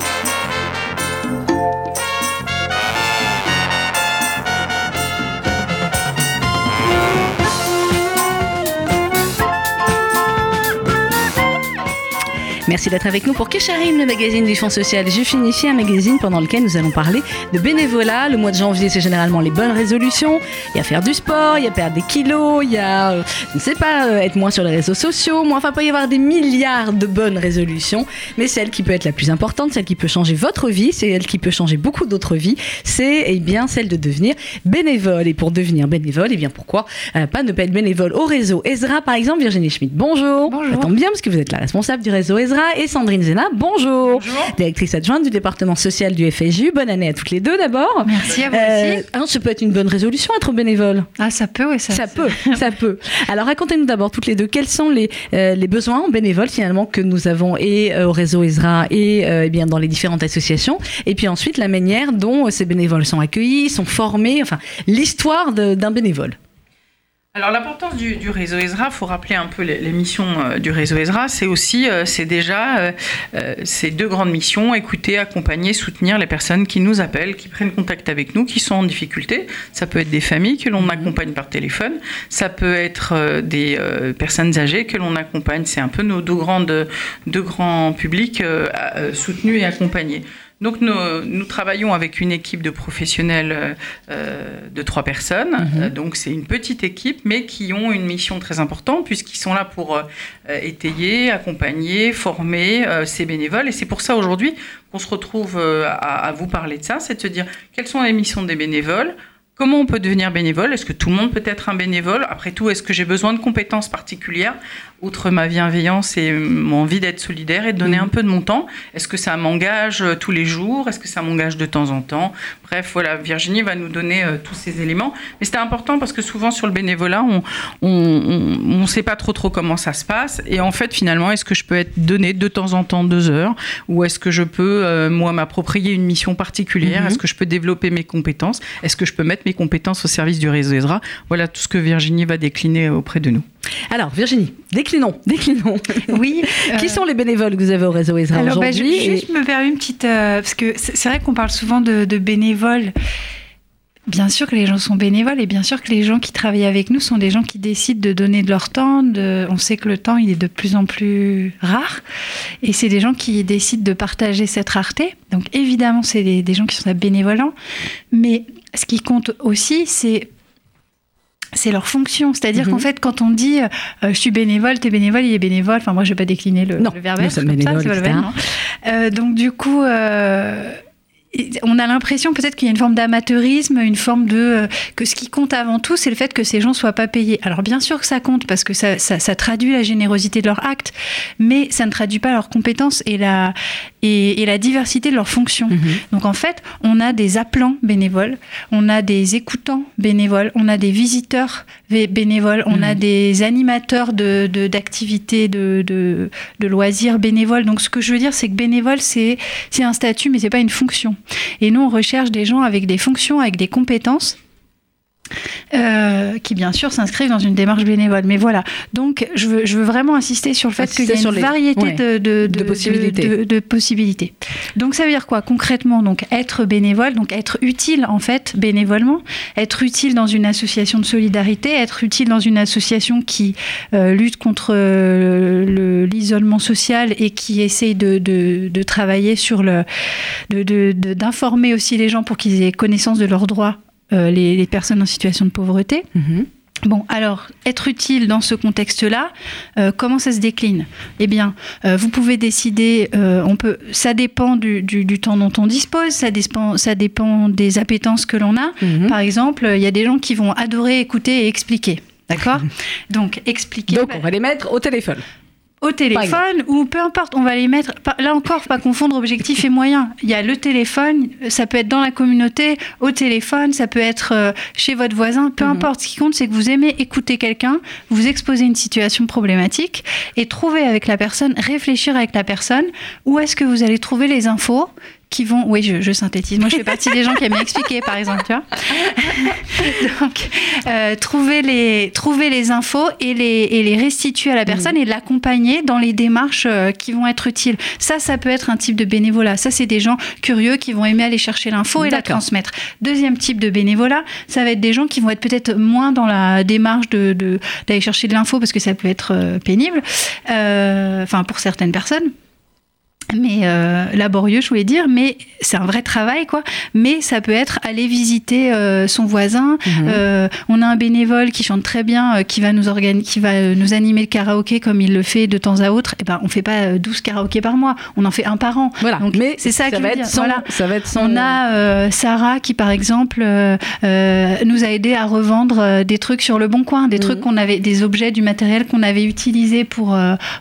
Bye. Merci d'être avec nous pour Kesharim, le magazine du Fonds social Je finis un magazine pendant lequel nous allons parler de bénévolat. Le mois de janvier, c'est généralement les bonnes résolutions. Il y a faire du sport, il y a perdre des kilos, il y a, euh, je ne sais pas, euh, être moins sur les réseaux sociaux. Enfin, il peut y avoir des milliards de bonnes résolutions, mais celle qui peut être la plus importante, celle qui peut changer votre vie, celle qui peut changer beaucoup d'autres vies, c'est eh bien celle de devenir bénévole. Et pour devenir bénévole, eh bien pourquoi euh, pas ne pas être bénévole au réseau Ezra, par exemple, Virginie Schmidt. Bonjour. Bonjour. Ça tombe bien parce que vous êtes la responsable du réseau Ezra et Sandrine Zena. Bonjour. Directrice adjointe du département social du FSU. Bonne année à toutes les deux d'abord. Merci à vous aussi. alors, ça peut être une bonne résolution être bénévole. Ah, ça peut, oui, ça, Ça peut, ça peut. Alors racontez-nous d'abord toutes les deux quels sont les, euh, les besoins en bénévoles finalement que nous avons et euh, au réseau Ezra et, euh, eh bien dans les différentes associations. Et puis ensuite la manière dont euh, ces bénévoles sont accueillis, sont formés, enfin l'histoire d'un bénévole. Alors l'importance du, du réseau Ezra, il faut rappeler un peu les, les missions euh, du réseau Ezra, c'est aussi, euh, c'est déjà euh, ces deux grandes missions, écouter, accompagner, soutenir les personnes qui nous appellent, qui prennent contact avec nous, qui sont en difficulté. Ça peut être des familles que l'on accompagne par téléphone, ça peut être des personnes âgées que l'on accompagne. C'est un peu nos deux, grandes, deux grands publics soutenus et accompagnés. Donc nous, nous travaillons avec une équipe de professionnels euh, euh, de trois personnes. Euh, donc c'est une petite équipe, mais qui ont une mission très importante puisqu'ils sont là pour euh, étayer, accompagner, former euh, ces bénévoles. Et c'est pour ça aujourd'hui qu'on se retrouve à, à vous parler de ça, c'est de se dire quelles sont les missions des bénévoles? Comment on peut devenir bénévole? Est-ce que tout le monde peut être un bénévole? Après tout, est-ce que j'ai besoin de compétences particulières? Outre ma bienveillance et mon envie d'être solidaire et de donner un peu de mon temps, est-ce que ça m'engage euh, tous les jours? Est-ce que ça m'engage de temps en temps? Bref, voilà, Virginie va nous donner euh, tous ces éléments. Mais c'était important parce que souvent sur le bénévolat, on ne sait pas trop trop comment ça se passe. Et en fait, finalement, est-ce que je peux être donné de temps en temps deux heures? Ou est-ce que je peux, euh, moi, m'approprier une mission particulière? Est-ce que je peux développer mes compétences? Est-ce que je peux mettre mes compétences au service du réseau Ezra? Voilà tout ce que Virginie va décliner auprès de nous. Alors Virginie, déclinons, déclinons. Oui. Qui euh, sont les bénévoles que vous avez au réseau Ezra Alors, bah, je je- juste me permets une petite. euh, parce que c'est vrai qu'on parle souvent de, de bénévoles. Bien sûr que les gens sont bénévoles et bien sûr que les gens qui travaillent avec nous sont des gens qui décident de donner de leur temps. De, on sait que le temps, il est de plus en plus rare. Et c'est des gens qui décident de partager cette rareté. Donc évidemment, c'est des, des gens qui sont bénévolents. Mais ce qui compte aussi, c'est c'est leur fonction. C'est-à-dire Mhm. qu'en fait, quand on dit euh, je suis bénévole, t'es bénévole, il est bénévole, enfin moi je vais pas décliner le, Non, le verbe comme ça, bénévoles, c'est pas le etc. verbe, non. Euh, donc du coup, euh, on a l'impression peut-être qu'il y a une forme d'amateurisme, une forme de euh, que ce qui compte avant tout, c'est le fait que ces gens soient pas payés. Alors bien sûr que ça compte parce que ça, ça, ça traduit la générosité de leur acte, mais ça ne traduit pas leurs compétences et la et, et la diversité de leurs fonctions. Mhm. Donc en fait, on a des appelants bénévoles, on a des écoutants bénévoles, on a des visiteurs bénévoles, on a des animateurs de- d'activités de, de, de loisirs bénévoles. Donc ce que je veux dire, c'est que bénévole, c'est c'est un statut, mais c'est pas une fonction. Et nous, on recherche des gens avec des fonctions, avec des compétences. Euh, qui bien sûr s'inscrivent dans une démarche bénévole. Mais voilà, donc je veux, je veux vraiment insister sur le fait qu'il y a une les- variété ouais, de, de, de possibilités. de- de possibilités. Donc ça veut dire quoi? Concrètement Donc être bénévole, donc être utile en fait bénévolement, être utile dans une association de solidarité, être utile dans une association qui euh, lutte contre euh, le- l'isolement social et qui essaye de, travailler sur le, d'informer aussi les gens pour qu'ils aient connaissance de leurs droits, euh, les, les personnes en situation de pauvreté. Mhm. Bon, alors, être utile dans ce contexte-là, euh, comment ça se décline? Eh bien, euh, vous pouvez décider, euh, on peut, ça dépend du, du- du temps dont on dispose, ça dépend, ça dépend des appétences que l'on a. Mhm. Par exemple, il y a des gens qui vont adorer écouter et expliquer. D'accord? Donc, expliquer Donc bah, on va les mettre au téléphone. Au téléphone ou peu importe, on va les mettre. Là encore, pas confondre objectif et moyen. Il y a le téléphone, ça peut être dans la communauté, au téléphone, ça peut être euh, chez votre voisin, peu Mhm. importe. Ce qui compte, c'est que vous aimez écouter quelqu'un, vous exposer une situation problématique et trouver avec la personne, réfléchir avec la personne où est-ce que vous allez trouver les infos qui vont. Oui, je, je, synthétise. Moi, je fais partie des gens qui aiment expliquer, par exemple. Tu vois Donc, euh, trouver, les, trouver les infos et les, et les restituer à la personne mmh. et l'accompagner dans les démarches euh, qui vont être utiles. Ça, ça peut être un type de bénévolat. Ça, c'est des gens curieux qui vont aimer aller chercher l'info et la transmettre. Deuxième type de bénévolat, ça va être des gens qui vont être peut-être moins dans la démarche d'aller de, d'aller chercher de l'info parce que ça peut être euh, pénible, enfin pour certaines personnes mais euh, laborieux, je voulais dire, mais c'est un vrai travail, quoi. Mais ça peut être aller visiter euh, son voisin. Mhm. Euh, on a un bénévole qui chante très bien, qui va nous organiser, qui va nous animer le karaoké comme il le fait de temps à autre. Et eh ben, on fait pas 12 karaokés par mois, on en fait un par an. Voilà. Donc, mais c'est ça, qui va être son, voilà. ça va être son... On a Sarah qui, par exemple, nous a aidé à revendre des trucs sur le bon coin, des mhm. trucs qu'on avait, des objets, du matériel qu'on avait utilisé pour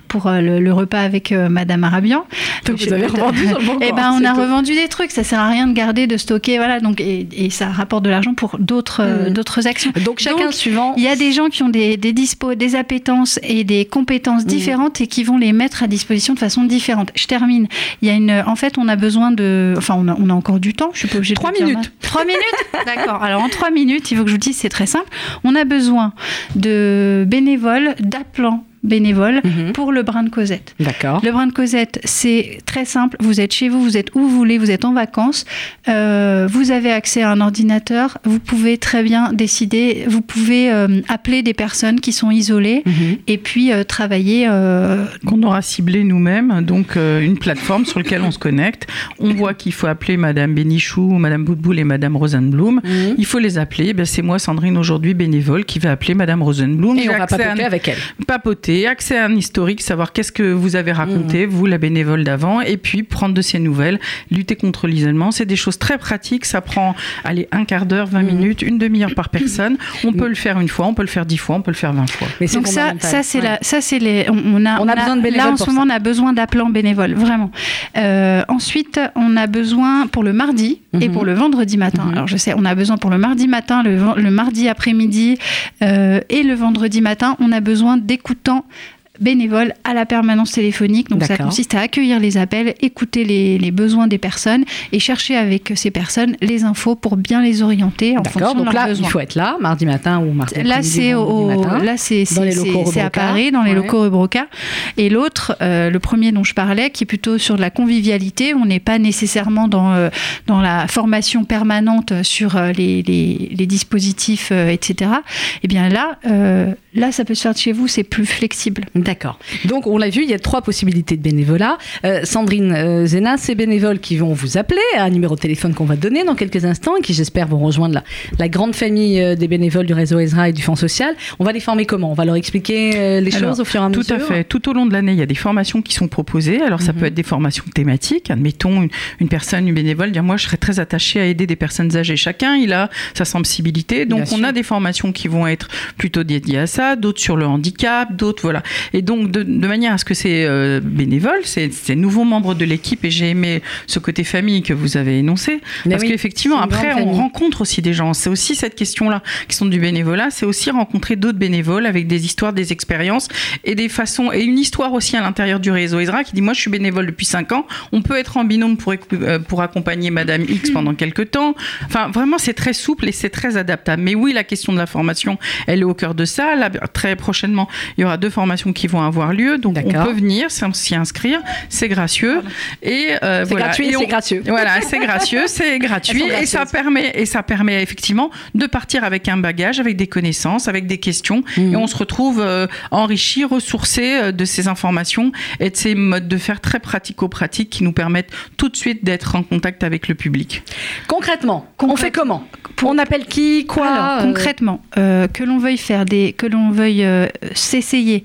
pour le, le, repas avec Madame Arabian. Donc vous avez revendu sur le bon Eh ben, on a revendu des trucs. Ça sert à rien de garder, de stocker, voilà. Donc et, et ça rapporte de l'argent pour d'autres hmm. d'autres actions. Donc chacun suivant. Il y a des gens qui ont des, des dispos, des appétences et des compétences hmm. différentes et qui vont les mettre à disposition de façon différente. Je termine. Il y a une. En fait, on a besoin de. Enfin, on a, on a encore du temps. Je suis pas obligée. Trois minutes. Trois minutes? D'accord. Alors en trois minutes, il faut que je vous dise, c'est très simple. On a besoin de bénévoles, d'appelants bénévole mhm. pour le brin de Cosette. D'accord. Le brin de Cosette, c'est très simple. Vous êtes chez vous, vous êtes où vous voulez, vous êtes en vacances, euh, vous avez accès à un ordinateur, vous pouvez très bien décider, vous pouvez euh, appeler des personnes qui sont isolées mhm. et puis euh, travailler. Qu'on aura ciblé nous-mêmes, donc une plateforme sur laquelle on se connecte. On voit qu'il faut appeler Madame Bénichou, Madame Boutboul et Madame Rosenblum. Mhm. Il faut les appeler. Ben, c'est moi, Sandrine, aujourd'hui bénévole, qui va appeler Madame Rosenblum. Et on va papoter avec elle. Papoter accès à un historique, savoir qu'est-ce que vous avez raconté, mmh. vous, la bénévole d'avant, et puis prendre de ces nouvelles, lutter contre l'isolement. C'est des choses très pratiques. Ça prend, allez, un quart d'heure, 20 mmh. minutes, une demi-heure par personne. On peut le faire une fois, on peut le faire dix fois, on peut le faire vingt fois. Mais Donc ça, ça c'est la, ça c'est les, on, a, on a, besoin de bénévoles. Là en ce moment, on a besoin d'appelants bénévoles, vraiment. Euh, ensuite, on a besoin pour le mardi et mmh. pour le vendredi matin. Alors je sais, on a besoin pour le mardi matin, le, le mardi après-midi euh, et le vendredi matin, on a besoin d'écoutants temps bénévole à la permanence téléphonique. Donc ça consiste à accueillir les appels, écouter les, besoins des personnes et chercher avec ces personnes les infos pour bien les orienter en fonction donc de leurs là, Il faut être là mardi matin ou mardi Là c'est là c'est à Paris dans les locaux Rebroca. Et l'autre, euh, le premier dont je parlais, qui est plutôt sur de la convivialité. On n'est pas nécessairement dans euh, dans la formation permanente sur euh, les, les, les dispositifs, etc. Et eh bien là là ça peut se faire de chez vous, c'est plus flexible. D'accord. Donc, on l'a vu, il y a trois possibilités de bénévolat. Euh, Sandrine euh, Zena, ces bénévoles qui vont vous appeler à un numéro de téléphone qu'on va donner dans quelques instants et qui, j'espère, vont rejoindre la, grande famille euh, des bénévoles du réseau Ezra et du Fonds social. On va les former comment? On va leur expliquer les choses au fur et à mesure Tout à fait. Tout au long de l'année, il y a des formations qui sont proposées. Alors, ça mhm. peut être des formations thématiques. Admettons, une, personne, une bénévole, dire Moi, je serais très attachée à aider des personnes âgées. Chacun, il a sa sensibilité. Donc, on a des formations qui vont être plutôt dédiées à ça, d'autres sur le handicap, d'autres, voilà. Et donc, de, manière à ce que ces euh, bénévoles, ces, nouveaux membres de l'équipe, et j'ai aimé ce côté famille que vous avez énoncé, parce qu'effectivement, après, on rencontre aussi des gens. C'est aussi cette question-là, qui sont du bénévolat, c'est aussi rencontrer d'autres bénévoles avec des histoires, des expériences et des façons, et une histoire aussi à l'intérieur du réseau Ezra qui dit Moi, je suis bénévole depuis 5 ans, on peut être en binôme pour, euh, pour accompagner Madame X pendant quelques temps. Enfin, vraiment, c'est très souple et c'est très adaptable. Mais oui, la question de la formation, elle est au cœur de ça. Là, très prochainement, il y aura deux formations qui vont avoir lieu. Donc on peut venir s'y inscrire, c'est gracieux. Et euh, c'est gratuit, c'est gracieux. Voilà, c'est gracieux, c'est gratuit. Et ça permet et ça permet effectivement de partir avec un bagage, avec des connaissances, avec des questions. Mmh. et on se retrouve euh, enrichi, ressourcé euh, de ces informations et de ces modes de faire très pratico-pratiques qui nous permettent tout de suite d'être en contact avec le public. Concrètement, on fait comment On appelle qui Quoi Concrètement, que l'on veuille faire des, que l'on veuille s'essayer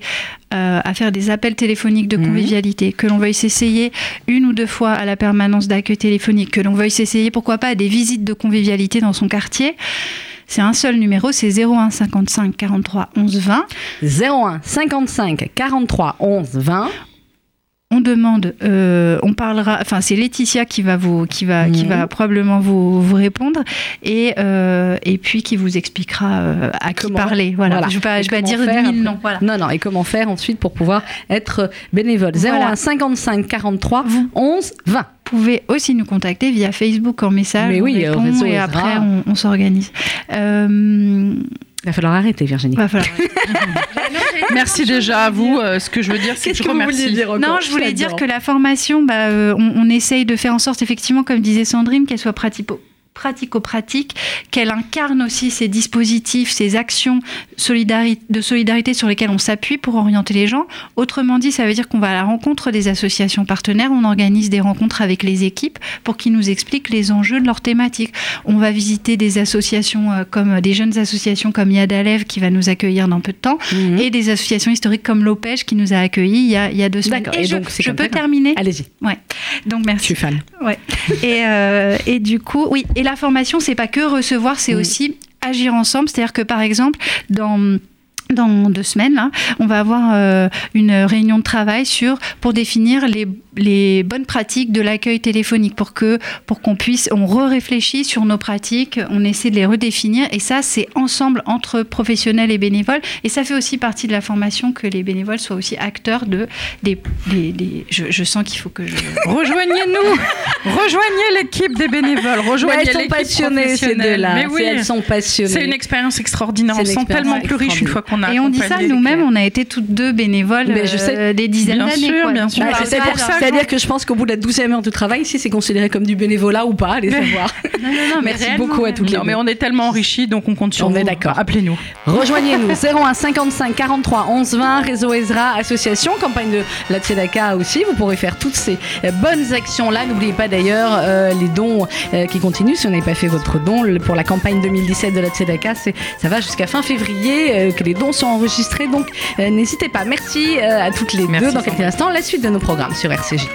euh, à faire des appels téléphoniques de mhm. convivialité, que l'on veuille s'essayer une ou deux fois à la permanence d'accueil téléphonique, que l'on veuille s'essayer, pourquoi pas, à des visites de convivialité dans son quartier. C'est un seul numéro, c'est 01 55 43 11 20. 01 55 43 11 20 on demande, euh, on parlera, enfin c'est Laetitia qui va vous, qui va, qui va probablement vous, vous répondre et euh, et puis qui vous expliquera euh, à qui parler. Voilà. Je vais pas, je vais dire mille noms. Non non. Et comment faire ensuite pour pouvoir être bénévole? 01 55 43 11 20. pouvez aussi nous contacter via Facebook en message. Mais oui, on répond, et après on, on s'organise. Euh, Il va falloir arrêter, Virginie. va falloir- Merci déjà à vous. Euh, ce que je veux dire, c'est que je remercie. Non, je voulais dire que la formation, bah, euh, on, on essaye de faire en sorte, effectivement, comme disait Sandrine, qu'elle soit pratico pratico-pratique, qu'elle incarne aussi ces dispositifs, ces actions de solidarité sur lesquelles on s'appuie pour orienter les gens. Autrement dit, ça veut dire qu'on va à la rencontre des associations partenaires, on organise des rencontres avec les équipes pour qu'ils nous expliquent les enjeux de leur thématique. On va visiter des associations euh, comme des jeunes associations comme Yad Alev qui va nous accueillir dans peu de temps Mhm. et des associations historiques comme l'Opège qui nous a accueillis il y a, il y a deux semaines. Et, et je, donc, je peux terminer Allez-y, Donc je merci. suis fan. Ouais. Et, euh, et du coup, oui. Et la formation, c'est pas que recevoir, c'est Mm. aussi agir ensemble. C'est-à-dire que par exemple, dans dans deux semaines, là, on va avoir euh, une réunion de travail sur pour définir les, les bonnes pratiques de l'accueil téléphonique pour que pour qu'on puisse on re-réfléchit sur nos pratiques, on essaie de les redéfinir et ça c'est ensemble entre professionnels et bénévoles et ça fait aussi partie de la formation que les bénévoles soient aussi acteurs de des, des- des- je, je sens qu'il faut que je Rejoignez-nous Rejoignez l'équipe des bénévoles Mais Rejoignez elles sont passionnées, ces deux-là. Mais oui, C'est- Elles sont passionnées. c'est une expérience extraordinaire. On sent expérience tellement plus riche une fois qu'on a Et on dit ça nous-mêmes, on a été toutes deux bénévoles Mais je euh, sais. des dizaines Bien d'années. sûr, bien sûr. on Bah, d'argent. C'est-à-dire que je pense qu'au bout de la douzième heure de travail, ici, c'est considéré comme du bénévolat ou pas, allez savoir. Non, non, non, Merci beaucoup à toutes les Non, mais on est tellement enrichis, donc on compte sur On vous. est d'accord. Appelez-nous. Rejoignez-nous 01 55 43 11 20 réseau Ezra association campagne de la Tzedaka aussi vous pourrez faire toutes ces euh, bonnes actions là n'oubliez pas d'ailleurs euh, les dons euh, qui continuent si vous n'avez pas fait votre don le- pour la campagne 2017 de la Tzedaka ça va jusqu'à fin février euh, que les dons sont enregistrés. Donc n'hésitez pas. Merci à toutes les Merci, deux dans quelques instants. La suite de nos programmes sur RCJ